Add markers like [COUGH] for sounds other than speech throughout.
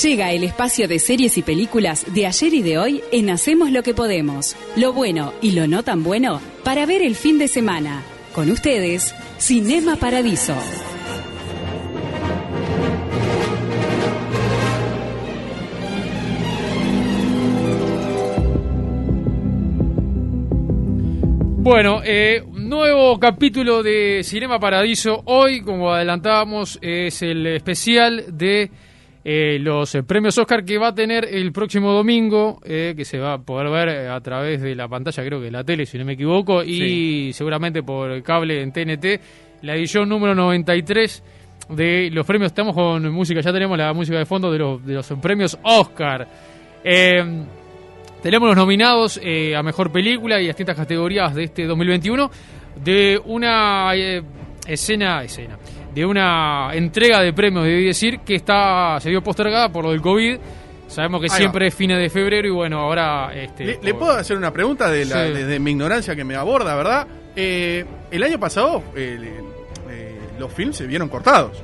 Llega el espacio de series y películas de ayer y de hoy en Hacemos lo que podemos. Lo bueno y lo no tan bueno para ver el fin de semana. Con ustedes, Cinema Paradiso. Bueno, eh, nuevo capítulo de Cinema Paradiso. Hoy, como adelantábamos, es el especial de eh, los eh, premios Oscar que va a tener el próximo domingo, eh, que se va a poder ver a través de la pantalla, creo que de la tele, si no me equivoco, y seguramente por el cable en TNT, la edición número 93 de los premios. Estamos con música, ya tenemos la música de fondo de los, de los premios Oscar. Eh, tenemos los nominados eh, a Mejor Película y a distintas categorías de este 2021 de una escena, escena, de una entrega de premios, debí decir, que está se vio postergada por lo del COVID. Sabemos que Ahí siempre va. es fines de febrero y bueno, ahora... Este, ¿Le, puedo hacer una pregunta de la- Sí. desde mi ignorancia que me aborda, verdad? Eh, el año pasado eh, eh, los films se vieron cortados.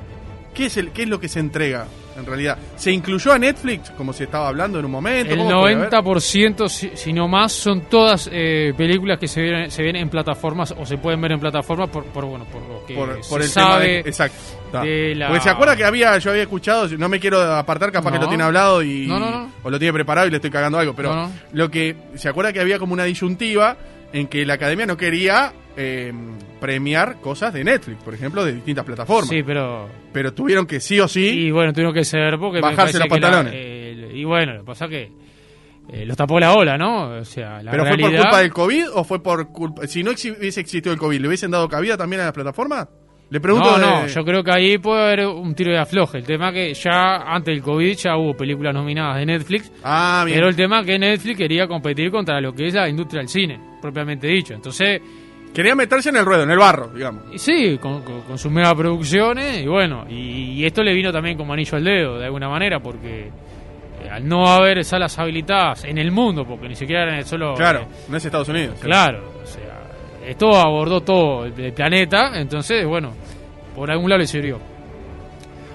¿Qué es, el, ¿Qué es lo que se entrega en realidad? ¿Se incluyó a Netflix, como se estaba hablando en un momento? El ¿Cómo fue? A ver. 90%, si, si no más, son todas eh, películas que se ven, se ven en plataformas o se pueden ver en plataformas por, por bueno, por lo que por, se por el sabe. tema de, exacto de la- porque se acuerda que había yo había escuchado no me quiero apartar capaz que lo tiene hablado y No, no, no. o lo tiene preparado y le estoy cagando algo pero lo que se acuerda que había como una disyuntiva en que la academia no quería eh, premiar cosas de Netflix por ejemplo de distintas plataformas Sí, pero... pero tuvieron que sí o sí Y bueno, tuvieron que ser porque... Bajarse los la- pantalones. eh, y bueno, lo que pasa que eh, los tapó la ola, ¿no? O sea, la pero fue por culpa del covid o fue por culpa si no hubiese existido el covid le hubiesen dado cabida también a las plataformas le pregunto No, no, de- yo creo que ahí puede haber un tiro de afloje. El tema que ya antes del COVID ya hubo películas nominadas de Netflix, ah bien pero el tema que Netflix quería competir contra lo que es la industria del cine, propiamente dicho. Entonces, quería meterse en el ruedo en el barro digamos y sí, con, con, con sus mega producciones, y bueno, y, y esto le vino también como anillo al dedo, de alguna manera, porque eh, al no haber salas habilitadas en el mundo, porque ni siquiera era en el solo... claro eh, no es Estados Unidos Claro, o sea, esto abordó todo el, el planeta, entonces, bueno, por algún lado le sirvió.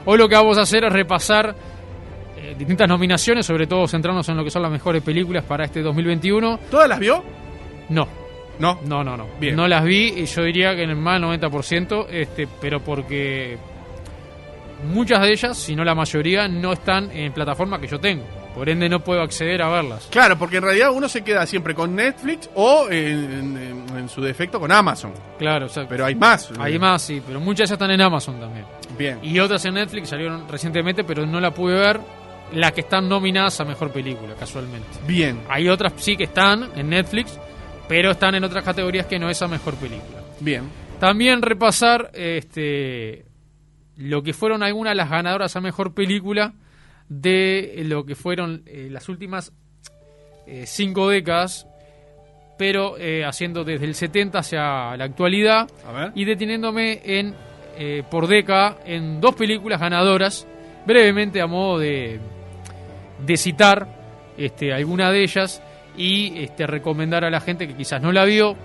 Hoy lo que vamos a hacer es repasar eh, distintas nominaciones, sobre todo centrarnos en lo que son las mejores películas para este 2021. ¿Todas las vio? No, No. no, no, no. Bien. No las vi y yo diría que en el más del 90%, este, pero porque muchas de ellas, si no la mayoría, no están en plataformas que yo tengo. Por ende no puedo acceder a verlas. Claro, porque en realidad uno se queda siempre con Netflix o en, en- en su defecto con Amazon. Claro, o sea, Pero hay más. hay más, sí, pero muchas ya están en Amazon también. Bien. Y otras en Netflix salieron recientemente, pero no la pude ver. Las que están nominadas a mejor película, casualmente. Bien. Hay otras sí que están en Netflix, pero están en otras categorías que no es a mejor película. Bien. También repasar este lo que fueron algunas de las ganadoras a mejor película de lo que fueron eh, las últimas eh, cinco décadas, pero eh, haciendo desde el 70 hacia la actualidad A ver. y deteniéndome en por década en dos películas ganadoras, brevemente a modo de, de citar este, alguna de ellas y este, recomendar a la gente que quizás no la vio,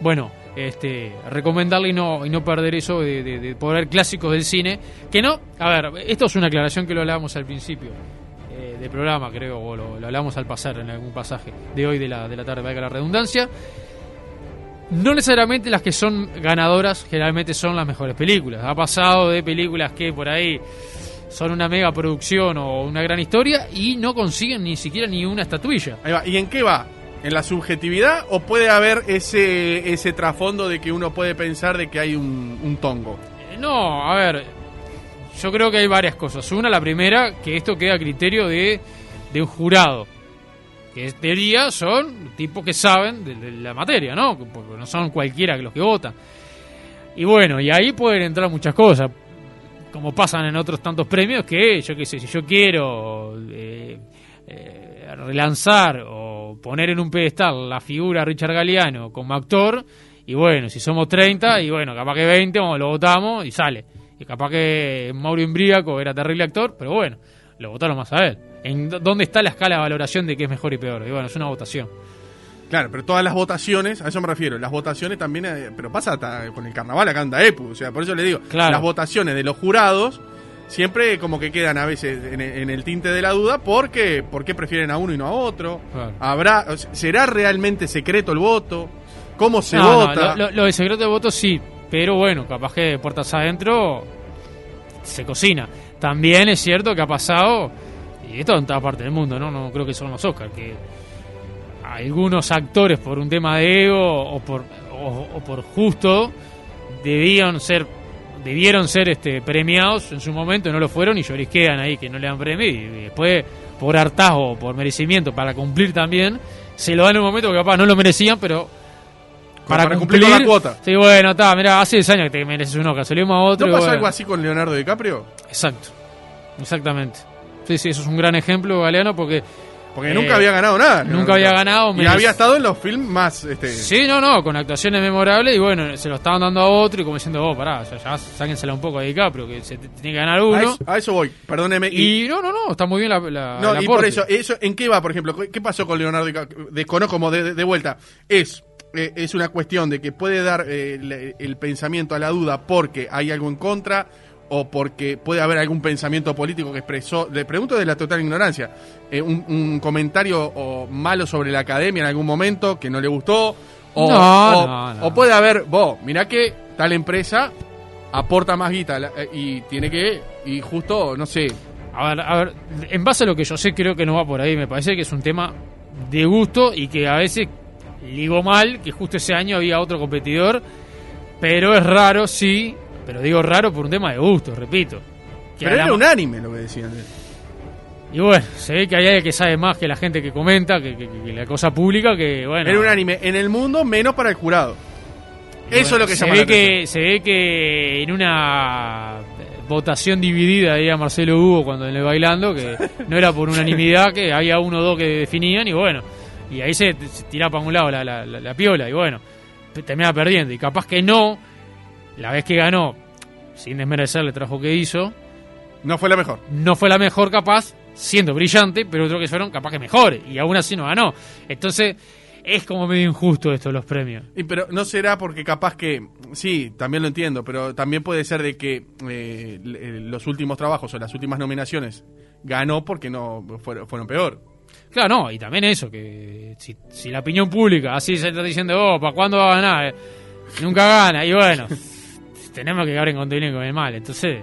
bueno, este, recomendarle y no, y no perder eso de, de, de poder clásicos del cine, que no, a ver, esto es una aclaración que lo hablábamos al principio eh, del programa, creo, o lo, lo hablamos al pasar en algún pasaje de hoy de la, de la tarde, valga la redundancia. No necesariamente las que son ganadoras generalmente son las mejores películas. Ha pasado de películas que por ahí son una mega producción o una gran historia y no consiguen ni siquiera ni una estatuilla. Ahí va. ¿Y en qué va? ¿En la subjetividad o puede haber ese, ese trasfondo de que uno puede pensar de que hay un, un tongo? Eh, No, a ver, yo creo que hay varias cosas. Una, la primera, que esto queda a criterio de, de un jurado. Que en teoría son tipos que saben de, de la materia, ¿no? Porque no son cualquiera los que votan. Y bueno, y ahí pueden entrar muchas cosas. Como pasan en otros tantos premios, que yo qué sé, si yo quiero eh, eh, relanzar o poner en un pedestal la figura de Richard Galeano como actor, y bueno, si somos 30, y bueno, capaz que 20, vamos, lo votamos y sale. Y capaz que Mauro Imbriaco era terrible actor, pero bueno, lo votaron más a él. ¿En dó- dónde está la escala de valoración de qué es mejor y peor? Y bueno, es una votación. Claro, pero todas las votaciones, a eso me refiero, las votaciones también, eh, pero pasa hasta con el carnaval acá en Daepu, o sea, por eso le digo, Claro. las votaciones de los jurados siempre como que quedan a veces en, en el tinte de la duda porque por qué prefieren a uno y no a otro. Claro. Habrá será realmente secreto el voto, cómo se No, no, vota. lo, lo- lo de secreto de voto sí, pero bueno, capaz que puertas adentro se cocina. También es cierto que ha pasado, y esto en toda parte del mundo, ¿no? No creo que son los Oscars, que algunos actores por un tema de ego o por, o, o por justo debían ser debieron ser este premiados en su momento, no lo fueron y llorisquean ahí que no le dan premio y, después por hartazgo o por merecimiento para cumplir también se lo dan en un momento que capaz no lo merecían, pero Como para cumplir con la cuota. Sí, bueno, está, mira, hace 10 años que te mereces un Oscar, salimos a otro. ¿No bueno. algo así con Leonardo DiCaprio? Exacto, exactamente. Sí, sí, eso es un gran ejemplo, Galeano, porque Porque Eh, nunca había ganado nada. nunca había ganado, Y había estado en los films más. Este, Sí, no, no, con actuaciones memorables y bueno, se lo estaban dando a otro y como diciendo, oh, pará, ya, ya sáquensela un poco a DiCaprio, que se tiene que ganar a, uno. eso, a eso voy, perdóneme. Y, Y no, no, no, está muy bien la, la no, el y por eso, eso, ¿en qué va, por ejemplo? ¿Qué pasó con Leonardo DiCaprio? Desconozco como de, de- vuelta. Es, eh, es una cuestión de que puede dar eh, le- el pensamiento a la duda porque hay algo en contra o porque puede haber algún pensamiento político que expresó, le pregunto de la total ignorancia, eh, un, un comentario o malo sobre la academia en algún momento que no le gustó, o, No, o- no, no. o puede haber, vos, mirá que tal empresa aporta más guita eh, y tiene que, y justo, no sé, A ver, a ver, en base a lo que yo sé, creo que no va por ahí. Me parece que es un tema de gusto y que a veces digo mal, que justo ese año había otro competidor, pero es raro, sí, pero digo raro por un tema de gusto, repito. Que pero era unánime lo que decían. Y bueno, se ve que hay alguien que sabe más que la gente que comenta, que, que- que la cosa pública, que bueno. Era unánime en el mundo, menos para el jurado. Eso es lo que se llama ve que Se ve que en una votación dividida, ahí a Marcelo Hugo cuando en el bailando, que [LAUGHS] no era por unanimidad, que había uno o dos que definían y bueno, y ahí se, se tiraba para un lado la, la- la- la piola y bueno, te- terminaba perdiendo. Y capaz que no, la vez que ganó, sin desmerecer el trabajo que hizo, No fue la mejor. no fue la mejor capaz, siendo brillante, pero otros que fueron capaz que mejores, y aún así no ganó. Entonces, es como medio injusto esto, los premios. Y pero no será porque capaz que, sí, también lo entiendo, pero también puede ser de que eh, le- los últimos trabajos o las últimas nominaciones ganó porque no fueron, fueron peor. Claro, no, y también eso, que si, si la opinión pública así se está diciendo, oh, ¿para cuándo va a ganar? Eh, Nunca gana, y bueno, tenemos que quedar en contenido con el mal, entonces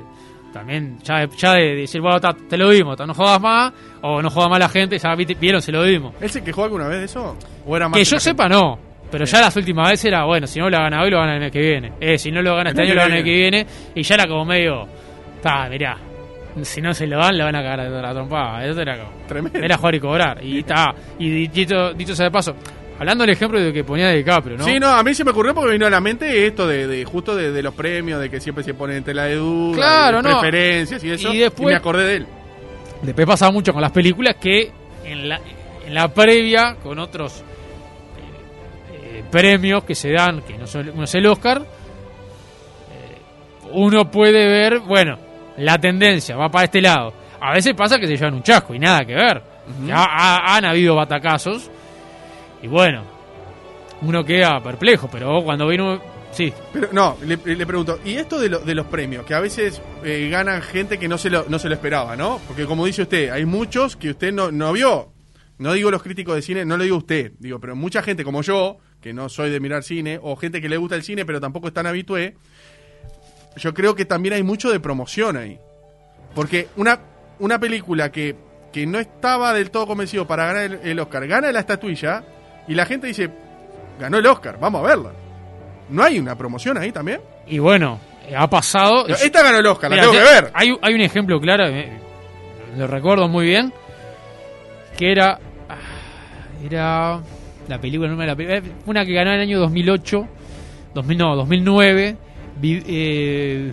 también ya, de- ya de decir, bueno, ta, te lo dimos, ta, no jodas más, o no joda más la gente, ya vieron, se lo dimos. ¿Él se quejó alguna vez de eso? ¿O era más Que que yo gente? sepa, no. Pero ya las últimas veces era, bueno, si no lo gana hoy, lo gana el mes que viene. Eh, si no lo gana este año, lo que gana el que viene. Y ya era como medio, está, mirá, si no se lo dan, le van a cagar a la trompada. Eso era como, Tremendo. era jugar y cobrar. Y está, y dicho, dicho sea de paso, hablando del ejemplo de que ponía de DiCaprio, ¿no? Sí, no, a mí se me ocurrió porque me vino a la mente esto de, de justo de, de los premios, de que siempre se ponen en tela de duda, Claro, de no. preferencias y eso. Y después- me acordé de él. Después pasaba mucho con las películas que en la, en la previa, con otros eh, eh, premios que se dan, que no, son, no es el Oscar, eh, uno puede ver, bueno, la tendencia va para este lado. A veces pasa que se llevan un chasco y nada que ver. Ya ha- han habido batacazos y bueno, uno queda perplejo, pero cuando vino... Sí, Pero no, le, pregunto, ¿y esto de, lo- de los premios? Que a veces eh, ganan gente que no se, lo, no se lo esperaba, ¿no? Porque como dice usted, hay muchos que usted no, no vio. No digo los críticos de cine, no lo digo usted, digo, pero mucha gente como yo, que no soy de mirar cine, o gente que le gusta el cine pero tampoco es tan habitué, yo creo que también hay mucho de promoción ahí. Porque una, una película que, que no estaba del todo convencido para ganar el Oscar, gana la estatuilla y la gente dice, ganó el Oscar, vamos a verla. ¿No hay una promoción ahí también? y bueno, eh, ha pasado... Esta ganó el Oscar, la tengo que ver. Hay, hay un ejemplo claro, eh, lo recuerdo muy bien, que era. ah, Era. La película, no me la película, una que ganó en el año 2008, 2000, no, 2009. vi- eh,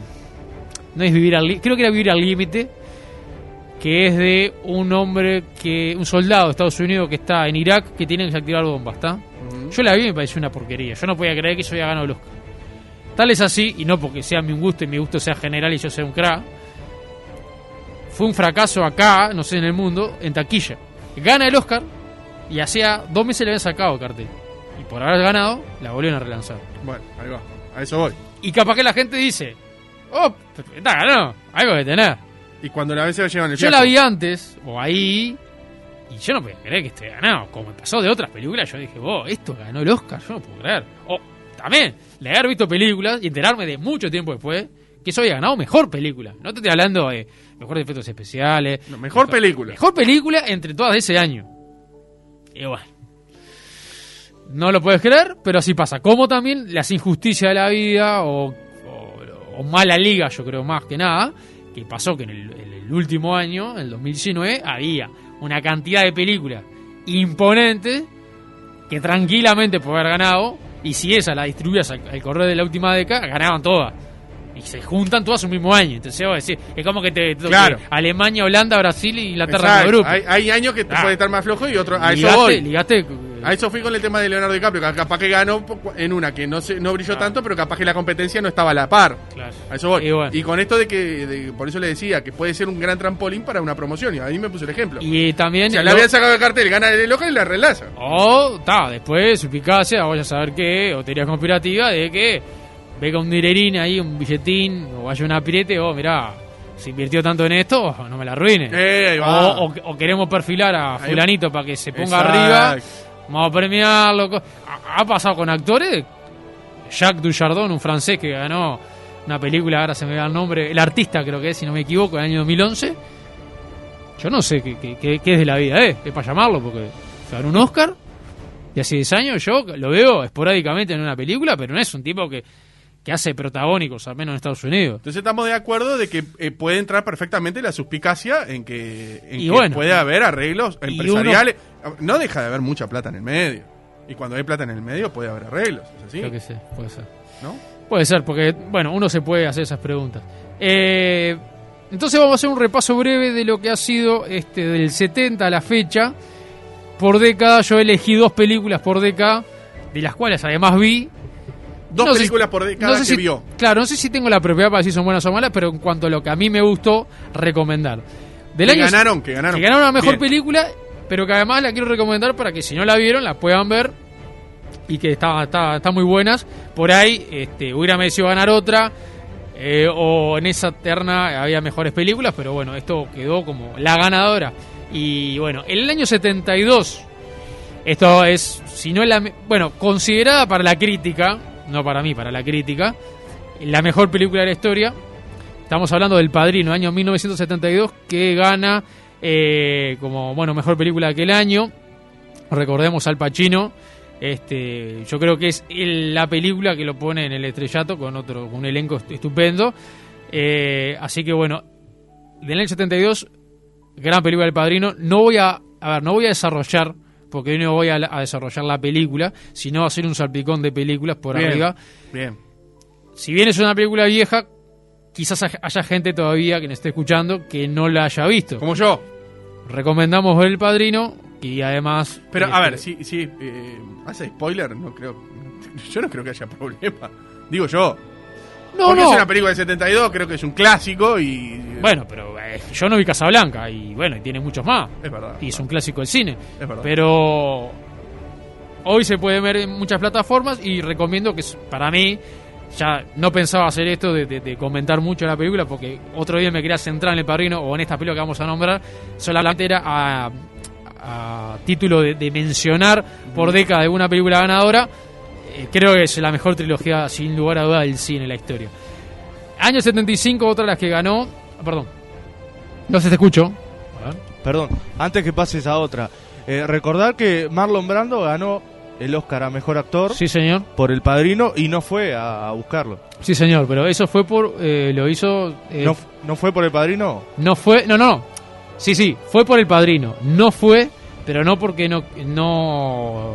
no es vivir al creo que era vivir al límite, que es de un hombre que. un soldado de Estados Unidos que está en Irak que tiene que activar bombas, ¿está? Yo la vi y me pareció una porquería. Yo no podía creer que yo había ganado el Oscar. Tal es así, y no porque sea mi gusto y mi gusto sea general y yo sea un crack. Fue un fracaso acá, no sé, en el mundo, en taquilla. Gana el Oscar y hacía dos meses le habían sacado el cartel. Y por haber ganado, la volvieron a relanzar. Bueno, ahí va. A eso voy. Y capaz que la gente dice, oh, está ganó, algo de tener. Y cuando la se llevan el Yo la vi antes, o ahí, y yo no podía creer que esté ganado. Como me pasó de otras películas, yo dije, vos, esto ganó el Oscar, yo no puedo creer. O también, de haber visto películas y enterarme de mucho tiempo después que eso había ganado mejor película. No te estoy hablando de mejores efectos especiales. No, mejor película. Mejor película entre todas de ese año. Y bueno. No lo puedes creer, pero así pasa. Como también las injusticias de la vida o, o- o mala liga, yo creo más que nada, que pasó que en el, en el último año, en el 2019, había una cantidad de películas imponentes que tranquilamente puede haber ganado, y si esa la distribuías al, al de la última década, ganaban todas. Y se juntan todas un mismo año. Entonces, vos decís, es como que te, Claro. Alemania, Holanda, Brasil y Inglaterra en el grupo. Hay, hay años que te Ah. puede estar más flojo y otros. A eso Ligaste- voy. ligaste, A eso fui con el tema de Leonardo DiCaprio, que capaz que ganó en una que no se, no brilló Claro. tanto, pero capaz que la competencia no estaba a la par. Claro. A eso voy. Y bueno. Y con esto de que, de- por eso le decía, que puede ser un gran trampolín para una promoción. Y a mí me puso el ejemplo. Y también. o sea, lo- le habían sacado el cartel, gana el Oscar y la relaza. O, ta, después, suspicacia, vaya a saber qué, o teoría conspirativa de que venga un dinerín ahí, un billetín, o vaya un apirete, o mirá, se invirtió tanto en esto, no me la arruine. Eh, va. o, o- o queremos perfilar a fulanito para que se ponga Exacto. arriba, vamos a premiarlo. Ha, ha pasado con actores, Jacques Dujardin, un francés que ganó una película, ahora se me da el nombre, El Artista creo que es, si no me equivoco, en el año 2011. Yo no sé qué, qué- qué- es de la vida, ¿eh? Es para llamarlo, porque ganó un Oscar y hace 10 años yo lo veo esporádicamente en una película, pero no es un tipo que, que hace protagónicos, al menos en Estados Unidos. Entonces estamos de acuerdo de que eh, puede entrar perfectamente la suspicacia en que, en Y que bueno. puede haber arreglos empresariales. No deja de haber mucha plata en el medio. Y cuando hay plata en el medio puede haber arreglos. ¿Es así? Sé, puede ser. ¿No? Puede ser, porque, bueno, uno se puede hacer esas preguntas. Eh, entonces vamos a hacer un repaso breve de lo que ha sido este del 70 a la fecha. Por década, yo elegí dos películas por década, de las cuales además vi. Dos No películas si- por década no sé que si- vio. Claro, no sé si tengo la propiedad para decir son buenas o malas, pero en cuanto a lo que a mí me gustó, recomendar. Del Que año ganaron, que ganaron. que ganaron la mejor Bien. película, pero que además la quiero recomendar para que si no la vieron, la puedan ver y que está, está, está muy buenas. Por ahí este, hubiera merecido ganar otra, eh, o en esa terna había mejores películas, pero bueno, esto quedó como la ganadora. Y bueno, en el año 72, esto es, si no es la. Bueno, considerada para la crítica, no para mí, para la crítica, la mejor película de la historia. Estamos hablando del Padrino, año 1972, que gana eh, como, bueno, mejor película de aquel año. Recordemos al Pacino. Este, yo creo que es la película que lo pone en el estrellato con otro, con un elenco est- estupendo. Eh, así que bueno, del año 72, gran película del Padrino. No voy a, a ver, no voy a desarrollar, porque hoy no voy a, a desarrollar la película, sino a ser un salpicón de películas por Bien, arriba. Bien. Si bien es una película vieja, quizás haya- haya gente todavía que nos esté escuchando que no la haya visto. Como yo. Recomendamos ver El Padrino y además... Pero a este, ver, si, si eh, hace spoiler, no creo. Yo no creo que haya [LAUGHS] problema. Digo yo. No, porque no. es una película de 72, creo que es un clásico y. Bueno, pero eh, yo no vi Casablanca y bueno, y tiene muchos más. Es verdad. Y es un clásico del cine. Es verdad. Pero hoy se puede ver en muchas plataformas y recomiendo que para mí ya no pensaba hacer esto de, de- de comentar mucho la película porque otro día me quería centrar en el padrino o en esta película que vamos a nombrar solamente era a, a título de, de mencionar por década de una película ganadora eh, creo que es la mejor trilogía sin lugar a duda del cine en la historia año 75 otra de las que ganó perdón no se te escucho a ver. Perdón, antes que pases a otra, eh, recordar que Marlon Brando ganó el Oscar a Mejor Actor sí señor por El Padrino y no fue a, a buscarlo. Sí, señor, pero eso fue por. eh, lo hizo. eh, ¿No, ¿No fue por El Padrino? no fue. No, no. Sí, sí, fue por el padrino. No fue, pero no porque no. no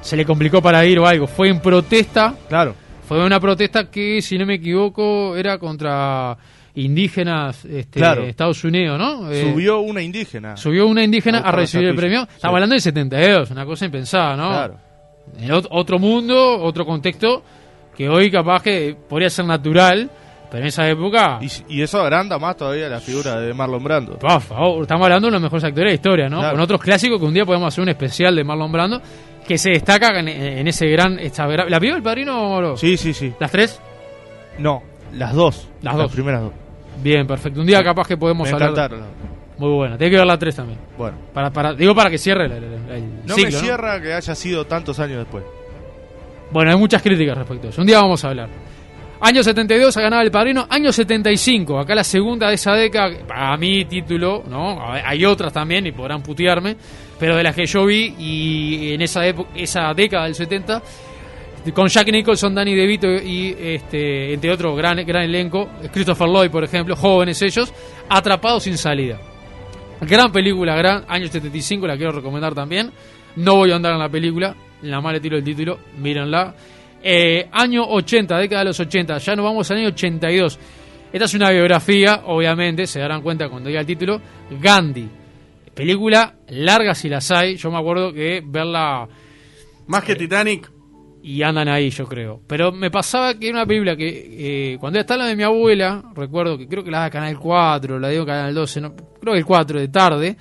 se le complicó para ir o algo. Fue en protesta. Claro. Fue una protesta que, si no me equivoco, era contra indígenas este, Claro. de Estados Unidos, ¿no? Eh, Subió una indígena. subió una indígena A recibir el premio. Estamos hablando del 72, una cosa impensada, ¿no? Claro. En ot- otro mundo, otro contexto, que hoy capaz que podría ser natural, pero en esa época... Y, y eso agranda más todavía la figura de Marlon Brando. Por favor, estamos hablando de los mejores actores de la historia, ¿no? Claro. Con otros clásicos que un día podemos hacer un especial de Marlon Brando, que se destaca en, en ese gran... esta ¿La vio el padrino? Sí, sí, sí. ¿Las tres? No, las dos. Las dos. primeras dos. Bien, perfecto. Un día capaz que podemos Me hablar. encantaron. Muy buena. Tiene que ver la 3 también. Bueno, Para, para, digo para que cierre el, el- el no ciclo, me cierra que haya sido tantos años después. Bueno, hay muchas críticas respecto a eso. Un día vamos a hablar. Año 72 ha ganado el padrino. Año 75, acá la segunda de esa década. Para mí, título, ¿no? Hay otras también y podrán putearme. Pero de las que yo vi y en esa, época, esa década del 70, con Jack Nicholson, Danny DeVito y este, entre otros gran, gran elenco, Christopher Lloyd, por ejemplo, jóvenes ellos, atrapados sin salida. Gran película, gran, año 75, la quiero recomendar también. No voy a andar en la película, la le tiro el título, mírenla. Eh, año 80, década de los 80, ya nos vamos al año 82. Esta es una biografía, obviamente, se darán cuenta cuando diga el título. Gandhi. Película larga si las hay. Yo me acuerdo que verla Más que Titanic. y andan ahí, yo creo. Pero me pasaba que era una película que eh, cuando estaba la de mi abuela, recuerdo que creo que la da Canal 4, la dio Canal 12, no, creo que el 4 de tarde.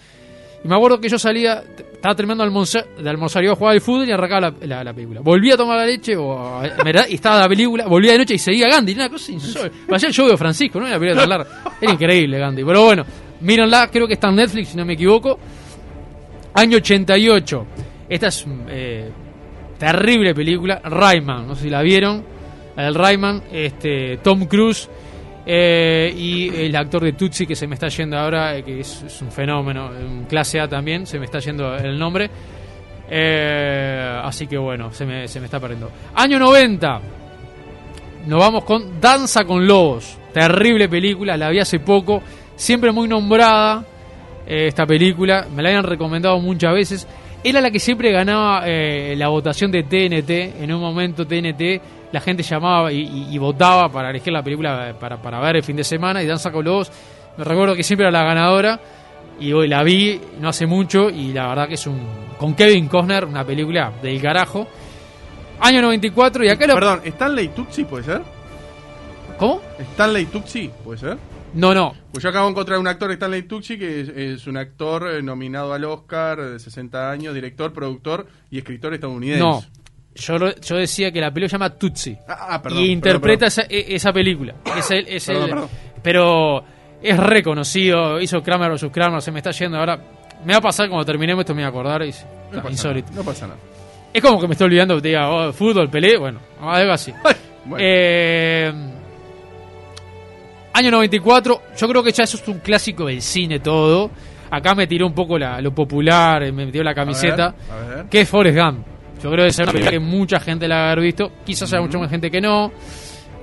Y me acuerdo que yo salía, estaba terminando de almorzar, de almorzar, iba a jugar al fútbol y arrancaba la, la- la película. Volvía a tomar la leche o, ¿verdad? y estaba la película, volvía de noche y seguía Gandhi, una cosa insólita. El show de Francisco, ¿no? Era la película tan larga. Era increíble Gandhi. Pero bueno, mírenla, creo que está en Netflix, si no me equivoco. Año 88. Esta es eh, terrible película. Rayman, no sé si la vieron. Del Rayman, este, Tom Cruise eh, y el actor de Tutsi que se me está yendo ahora, eh, que es, un fenómeno, clase A también, se me está yendo el nombre. Eh, así que bueno, se me, se me está perdiendo. Año 90. Nos vamos con Danza con Lobos. Terrible película, la vi hace poco. Siempre muy nombrada esta película. Me la habían recomendado muchas veces. Era la que siempre ganaba eh, la votación de TNT. En un momento TNT la gente llamaba y, y- y votaba para elegir la película eh, para, para ver el fin de semana. Y Danza con Lobos, me recuerdo que siempre era la ganadora. Y hoy la vi no hace mucho y la verdad que es un... Con Kevin Costner, una película del carajo. Año 94 y acá lo... Perdón, ¿Stanley Tucci puede ser? ¿Cómo? ¿Stanley Tucci puede ser? No, no. Pues yo acabo de encontrar un actor, Stanley Tucci, que es, es un actor eh, nominado al Oscar de 60 años, director, productor y escritor estadounidense. No. Yo, lo- yo decía que la película se llama Tutsi. Ah, ah, perdón. y interpreta perdón, Esa, e- esa película. Es el, es Perdón, el- perdón. Pero es reconocido. Hizo Kramer vs. Kramer. Se me está yendo ahora. Me va a pasar cuando terminemos esto, me voy a acordar. Y, perdón. No pasa insólito. nada, No pasa nada. Es como que me estoy olvidando diga oh, fútbol, pelé. Bueno, algo así. [LAUGHS] Bueno, Eh, año 94, yo creo que ya eso es un clásico del cine todo. Acá me tiró un poco la- lo popular, me metió la camiseta. A ver, a ver. Que es Forrest Gump. Yo creo que es una película que mucha gente la va a haber visto. Quizás haya mucha más gente que no.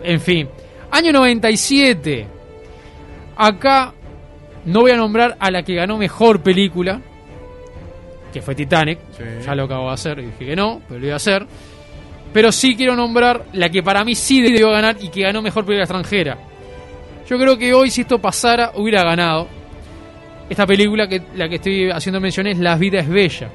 En fin. Año 97. Acá no voy a nombrar a la que ganó mejor película. Que fue Titanic. Sí. Ya lo acabo de hacer y dije que no, pero lo iba a hacer. Pero sí quiero nombrar la que para mí sí debió ganar y que ganó mejor película extranjera. Yo creo que hoy, si esto pasara, hubiera ganado. Esta película que la que estoy haciendo mención es La vida es bella.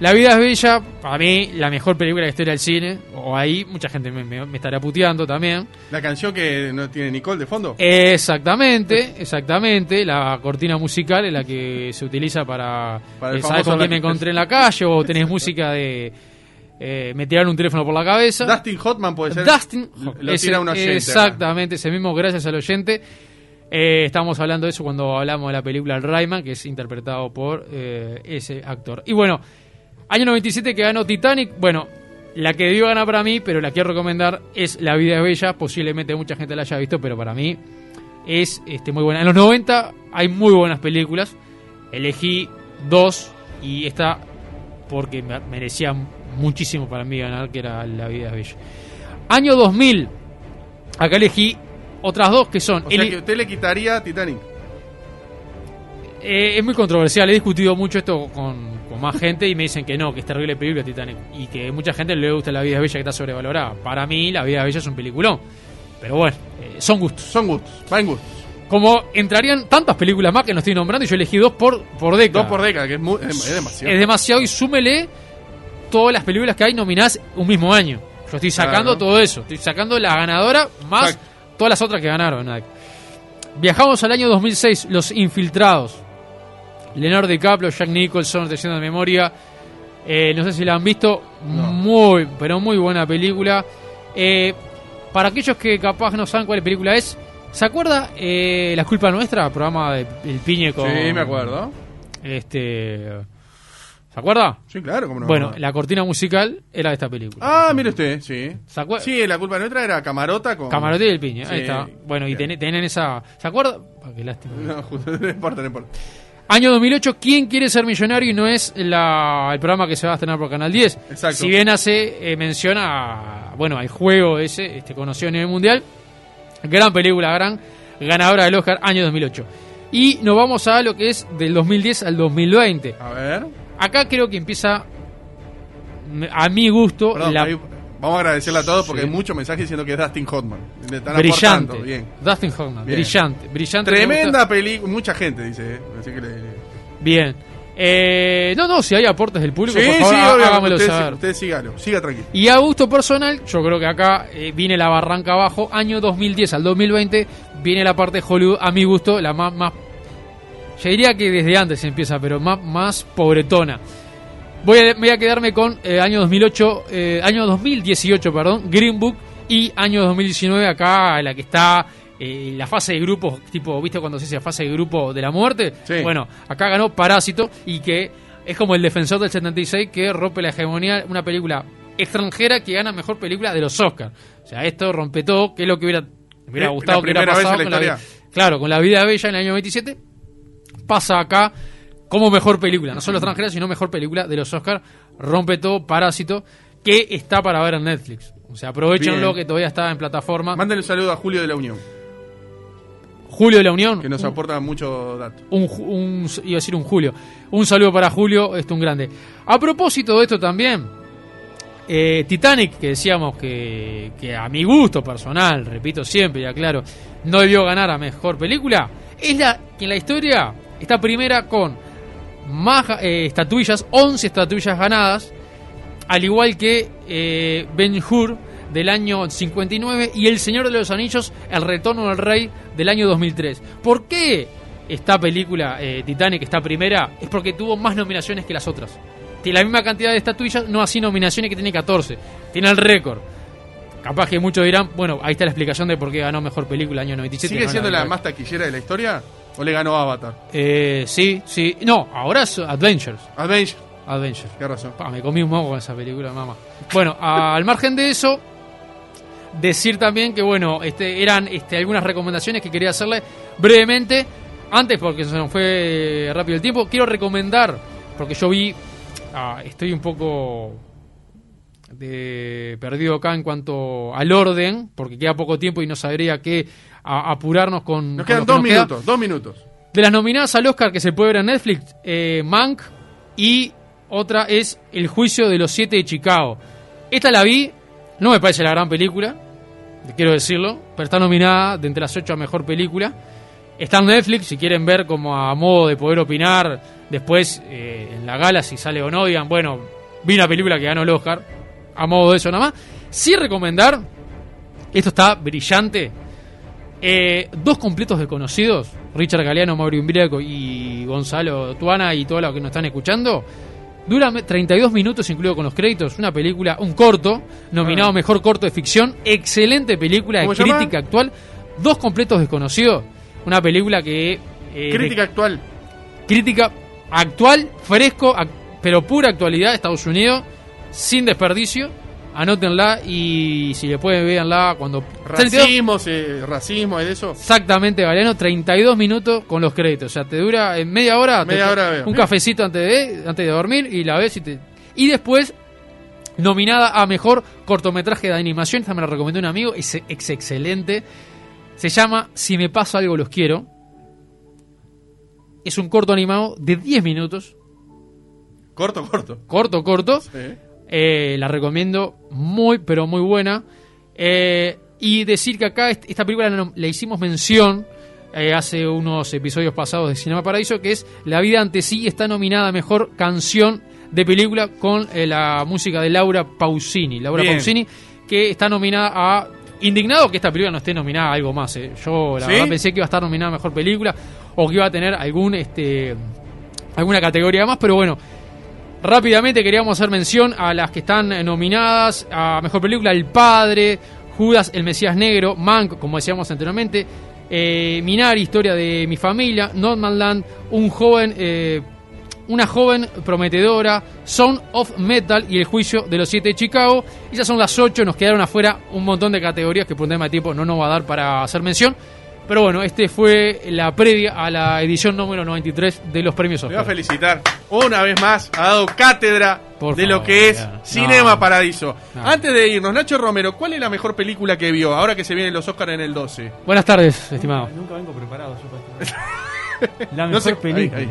La vida es bella, para mí, la mejor película de la historia del cine. O ahí, mucha gente me, me- me estará puteando también. La canción que no tiene Nicole de fondo. Exactamente, exactamente. La cortina musical es la que se utiliza para, Para el eh, saber con quién me encontré en la calle o tenés música de eh, me tiraron un teléfono por la cabeza. Dustin Hotman puede ser. Dustin Lo ese- tira un oyente. Exactamente, ese mismo, gracias al oyente. Eh, estamos hablando de eso cuando hablamos de la película El Rayman, que es interpretado por eh, ese actor. Y bueno, año 97 que ganó Titanic. Bueno, la que debió ganar para mí, pero la quiero recomendar, es La vida es bella. Posiblemente mucha gente la haya visto, pero para mí es este, muy buena. En los 90 hay muy buenas películas. Elegí dos y esta porque me- merecía muchísimo para mí ganar, que era La vida es bella. Año 2000. Acá elegí otras dos que son... O sea que usted le quitaría Titanic. eh, es muy controversial, he discutido mucho esto con, con más gente y me dicen que no, que es terrible película Titanic y que mucha gente le gusta La vida es bella que está sobrevalorada. Para mí La vida es bella es un peliculón. Pero bueno, eh, son gustos. Son gustos, van gustos. Como entrarían tantas películas más que no estoy nombrando y yo elegí dos por, por década. Dos por década, que es, muy- es- es demasiado. Es demasiado y súmele todas las películas que hay nominadas un mismo año. Yo estoy sacando Claro. todo eso. Estoy sacando la ganadora más todas las otras que ganaron. Viajamos al año 2006, Los Infiltrados. Leonardo DiCaprio, Jack Nicholson, te de memoria. Eh, no sé si la han visto. No. Muy, pero muy buena película. Eh, para aquellos que capaz no saben cuál película es, ¿Se acuerda eh, La culpa nuestra? Programa de El Piñe con... Sí, me acuerdo. Este... ¿Se acuerda? Sí, claro, cómo no. Bueno, la cortina musical era de esta película. Ah, mire usted, sí. ¿Se acuerda? Sí, la culpa nuestra era Camarota con... Camarote y el Piñe, ahí está. Bueno, y ten- tienen esa... ¿Se acuerda? Ah, qué lástima. No, [LAUGHS] justo, no importa, no importa. Año 2008, ¿Quién quiere ser millonario? Y no es la- el programa que se va a estrenar por Canal 10. Exacto. Si bien hace eh, mención a, bueno, al juego ese, este conocido a nivel mundial. Gran película, gran ganadora del Oscar, año 2008. Y nos vamos a lo que es del 2010 al 2020. A ver. Acá creo que empieza, a mi gusto, Perdón, la ahí vamos a agradecerle a todos porque Sí. hay muchos mensajes diciendo que es Dustin Hoffman. Le están brillante. Bien. Dustin Hoffman, Bien. brillante, brillante. Tremenda película. Mucha gente dice, ¿eh? Así que le... Bien. Eh, no, no, si hay aportes del público, Sí, por sí, favor, obviamente. hágamelo Usted, saber. usted sígalo. Siga tranquilo. Y a gusto personal, yo creo que acá eh, viene la barranca abajo. Año 2010 al 2020 viene la parte de Hollywood, a mi gusto, la más. más yo diría que desde antes empieza, pero más, más pobretona. Voy a, voy a quedarme con eh, año 2008, eh, año 2018, perdón, Green Book y año 2019 acá, la que está eh, la fase de grupos, tipo, ¿viste cuando se dice fase de grupo de la muerte? Sí. Bueno, acá ganó Parásito y que es como el defensor del 76 que rompe la hegemonía, una película extranjera que gana mejor película de los Oscars. O sea, esto rompe todo, que es lo que hubiera, me hubiera Eh, gustado la que hubiera primera vez pasado en la con la. Claro, con La Vida Bella en el año 27 pasa acá como mejor película, no solo extranjera, sino mejor película de los Oscars. Rompe todo, Parásito, que está para ver en Netflix. O sea, aprovechenlo que todavía está en plataforma. Mándale un saludo a Julio de la Unión, Julio de la Unión. que nos un- aporta mucho dato. un, un- iba a decir un Julio. Un saludo para Julio, esto un grande. A propósito de esto también, eh, Titanic, que decíamos que, que a mi gusto personal, repito siempre y aclaro, no debió ganar a mejor película, es la que en la historia está primera con más eh, estatuillas, 11 estatuillas ganadas, al igual que eh, Ben Hur del año 59 y El Señor de los Anillos, El Retorno del Rey del año 2003. ¿Por qué esta película eh, Titanic está primera? Es porque tuvo más nominaciones que las otras. Tiene la misma cantidad de estatuillas, no así nominaciones que tiene 14. Tiene el récord. Capaz que muchos dirán, bueno, ahí está la explicación de por qué ganó mejor película año 97. ¿Sigue siendo la más taquillera de la historia? ¿O le ganó Avatar? Eh, sí, sí. No, ahora es Adventures. Avengers. Adventures. Qué razón. Pa, me comí un moco con esa película, mamá. Bueno, al margen de eso, decir también que, bueno, este, eran este, algunas recomendaciones que quería hacerle brevemente. Antes, porque se nos fue rápido el tiempo, quiero recomendar, porque yo vi, ah, estoy un poco de perdido acá en cuanto al orden, porque queda poco tiempo y no sabría qué a- apurarnos con. Nos con quedan que dos queda. minutos, dos minutos. De las nominadas al Oscar que se puede ver en Netflix, eh, Mank y otra es El juicio de los siete de Chicago. Esta la vi, no me parece la gran película, quiero decirlo, pero está nominada de entre las ocho a mejor película. Está en Netflix, si quieren ver como a modo de poder opinar después eh, en la gala si sale o no, digan, bueno, vi una película que ganó el Oscar, a modo de eso nada más. Sí recomendar, esto está brillante, eh, dos completos desconocidos, Richard Galeano, Mauro Imbriaco y Gonzalo Tuana y todos los que nos están escuchando. Dura me- 32 minutos incluido con los créditos, una película, un corto, nominado Ah. Mejor Corto de Ficción, excelente película de crítica actual, dos completos desconocidos, una película que... eh, Crítica de- actual. crítica actual, fresco, ac- pero pura actualidad de Estados Unidos, sin desperdicio, anótenla y si le pueden véanla cuando... 32 Racismo, eh, racismo, es de eso. Exactamente, Galeano, 32 minutos con los créditos. O sea, te dura en media hora, Media te- hora veo. un cafecito antes de, antes de dormir y la ves y te... Y después, nominada a Mejor Cortometraje de Animación, esta me la recomendó un amigo, es, ex excelente. Se llama Si me pasa algo los quiero. Es un corto animado de 10 minutos, Corto, corto. corto, corto. Sí. Eh, la recomiendo muy, pero muy buena. Eh, y decir que acá est- esta película la, le hicimos mención eh, hace unos episodios pasados de Cinema Paraíso, que es La vida ante sí está nominada a Mejor Canción de Película con eh, la música de Laura Pausini. Laura Bien. Pausini, que está nominada a... Indignado que esta película no esté nominada a algo más. eh. Yo la ¿Sí? verdad pensé que iba a estar nominada a Mejor Película o que iba a tener algún este alguna categoría más, pero bueno, Rápidamente queríamos hacer mención a las que están nominadas a Mejor Película, El Padre, Judas, El Mesías Negro, Mank, como decíamos anteriormente, eh, Minari, historia de mi familia, Land, un joven, eh, una joven prometedora, Sound of Metal y el juicio de los siete de Chicago. Y ya son las 8, nos quedaron afuera un montón de categorías que por un tema de tiempo no nos va a dar para hacer mención. Pero bueno, este fue la previa a la edición número 93 de los premios Me voy a Oscar. felicitar una vez más. Ha dado cátedra Por de favor, lo que es ya. Cinema No. Paradiso. No. Antes de irnos, Nacho Romero, ¿cuál es la mejor película que vio ahora que se vienen los Oscars en el 12? Buenas tardes, estimado. Nunca vengo preparado yo para [LAUGHS] esto. La No mejor sé- película. ahí, ahí.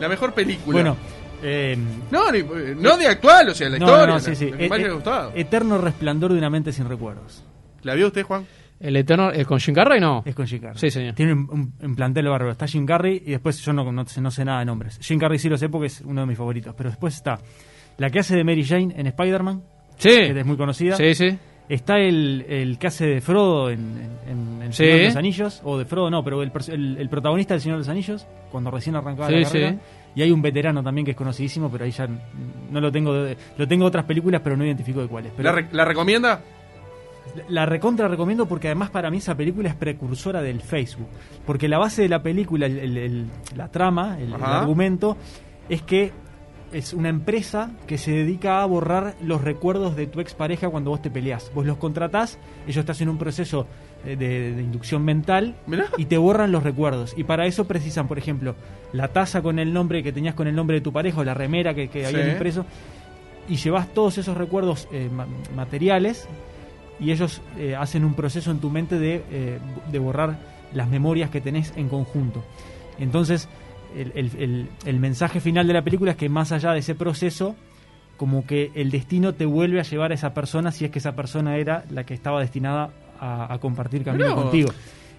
La mejor película. Bueno, eh, No, ni- no de actual, o sea, la no, historia. no, no, la- sí, sí. la le eh, ha gustado. Eterno resplandor de una mente sin recuerdos. ¿La vio usted, Juan? ¿El Eterno eh, con Jim Carrey no? Es con Jim Carrey. Sí, señor. Tiene un, un- un plantel bárbaro. Está Jim Carrey y después yo no, no, sé- no sé nada de nombres. Jim Carrey sí lo sé porque es uno de mis favoritos. Pero después está la que hace de Mary Jane en Spider-Man, Sí. que es muy conocida. Sí, sí. Está el, el que hace de Frodo en, en, en El Sí. Señor de los Anillos, o de Frodo no, pero el, el- el protagonista del Señor de los Anillos, cuando recién arrancaba Sí, la carrera. sí. Y hay un veterano también que es conocidísimo, pero ahí ya no lo tengo. de- lo tengo de otras películas, pero no identifico de cuáles. Pero ¿La, re- la recomienda? La recontra recomiendo porque además para mí esa película es precursora del Facebook. Porque la base de la película, el- el- el- la trama, el, argumento, es que es una empresa que se dedica a borrar los recuerdos de tu expareja cuando vos te peleás. Vos los contratás, ellos te hacen un proceso eh, de, de inducción mental Mirá. y te borran los recuerdos. Y para eso precisan, por ejemplo, la taza con el nombre que tenías con el nombre de tu pareja o la remera que, que Sí. habían impreso. Y llevas todos esos recuerdos eh, ma- materiales y ellos eh, hacen un proceso en tu mente de, eh, de borrar las memorias que tenés en conjunto. Entonces, el, el- el- el mensaje final de la película es que más allá de ese proceso, como que el destino te vuelve a llevar a esa persona si es que esa persona era la que estaba destinada a, a compartir camino contigo.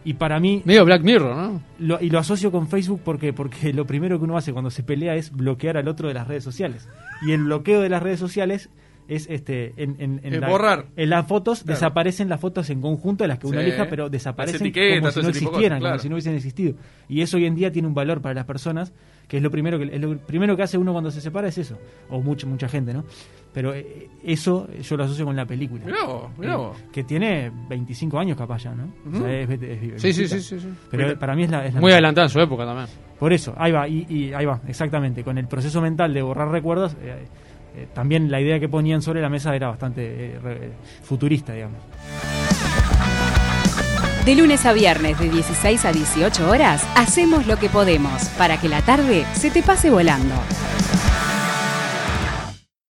Y para mí, Medio Black Mirror, ¿no? lo- y lo asocio con Facebook porque, porque lo primero que uno hace cuando se pelea es bloquear al otro de las redes sociales. Y el bloqueo de las redes sociales es este en, en- en Es la- borrar. en las fotos Claro. desaparecen las fotos en conjunto de las que uno Sí. elija, pero desaparecen como si no existieran, cosas, claro. como si no hubiesen existido. Y eso hoy en día tiene un valor para las personas, que es lo primero que es lo primero que hace uno cuando se separa es eso, o mucha mucha gente, ¿no? Pero eh, eso yo lo asocio con la película. Mirá vos, mirá Eh, vos. que tiene 25 años capaz ya, ¿no? O sea, es- es- Sí, sí, sí, sí, sí. Pero Mira. para mí es la, es la Muy adelantada en su época también. Por eso, ahí va, y, y ahí va, exactamente. Con el proceso mental de borrar recuerdos, eh, eh, también la idea que ponían sobre la mesa era bastante eh, futurista, digamos. De lunes a viernes de 16 a 18 horas, hacemos lo que podemos para que la tarde se te pase volando.